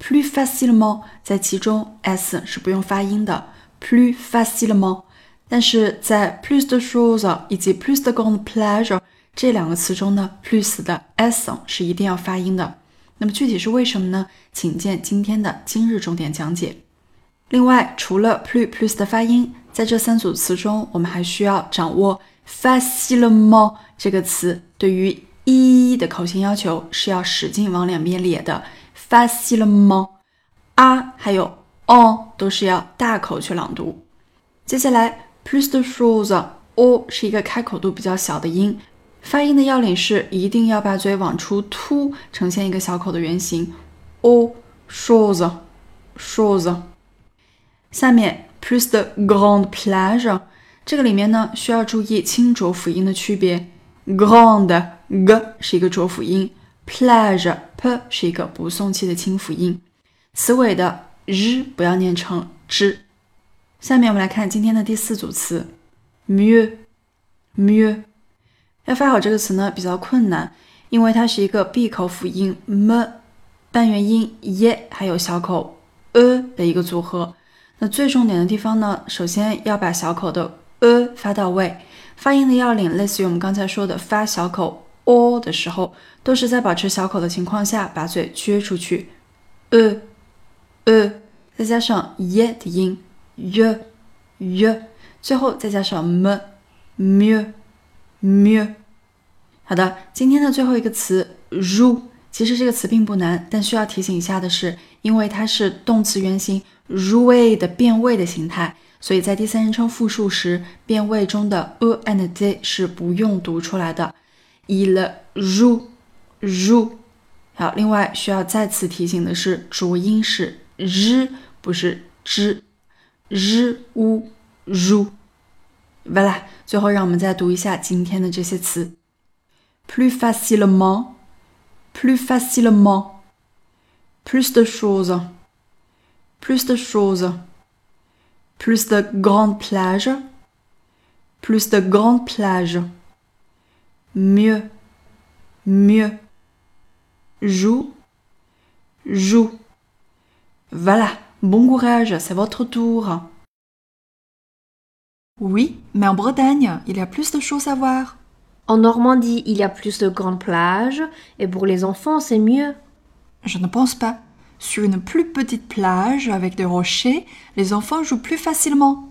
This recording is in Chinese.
plus facilement 在其中 s 是不用发音的，plus facilement。但是在 plus de choses 以及 plus de grande pleasure 这两个词中呢，plus 的 s 是一定要发音的。那么具体是为什么呢？请见今天的今日重点讲解。另外，除了 plus plus 的发音，在这三组词中，我们还需要掌握 facilement 这个词对于 e 的口型要求是要使劲往两边咧的。Facilement 啊，还有 on 都是要大口去朗读。接下来 plus de choses o 是一个开口度比较小的音，发音的要领是一定要把嘴往出凸，呈现一个小口的圆形。o chose chose 下面 plus de grande plage 这个里面呢需要注意清浊辅音的区别，grande g 是一个浊辅音。Pleasure p 是一个不送气的清辅音，词尾的 r 不要念成 z。下面我们来看今天的第四组词，mu mu，。要发好这个词呢比较困难，因为它是一个闭口辅音 m，半元音 y 还有小口 e 的一个组合。那最重点的地方呢，首先要把小口的 e 发到位，发音的要领类似于我们刚才说的发小口。O 的时候，都是在保持小口的情况下，把嘴撅出去，呃呃，再加上 y 的音，y y，最后再加上 m，mu，mu。好的，今天的最后一个词 ru，其实这个词并不难，但需要提醒一下的是，因为它是动词原形 rue 的变位的形态，所以在第三人称复数时，变位中的 a and z 是不用读出来的。Il joue，joue。好，另外需要再次提醒的是，浊音是 r，不是 zh，r u joue。完了，最后让我们再读一下今天的这些词：plus facilement，plus facilement，plus de choses，plus de choses，plus de grande plage，plus de grande plage。Mieux, mieux. Joue, joue. Voilà, bon courage, c'est votre tour. Oui, mais en Bretagne, il y a plus de choses à voir. En Normandie, il y a plus de grandes plages, et pour les enfants, c'est mieux. Je ne pense pas. Sur une plus petite plage avec des rochers, les enfants jouent plus facilement.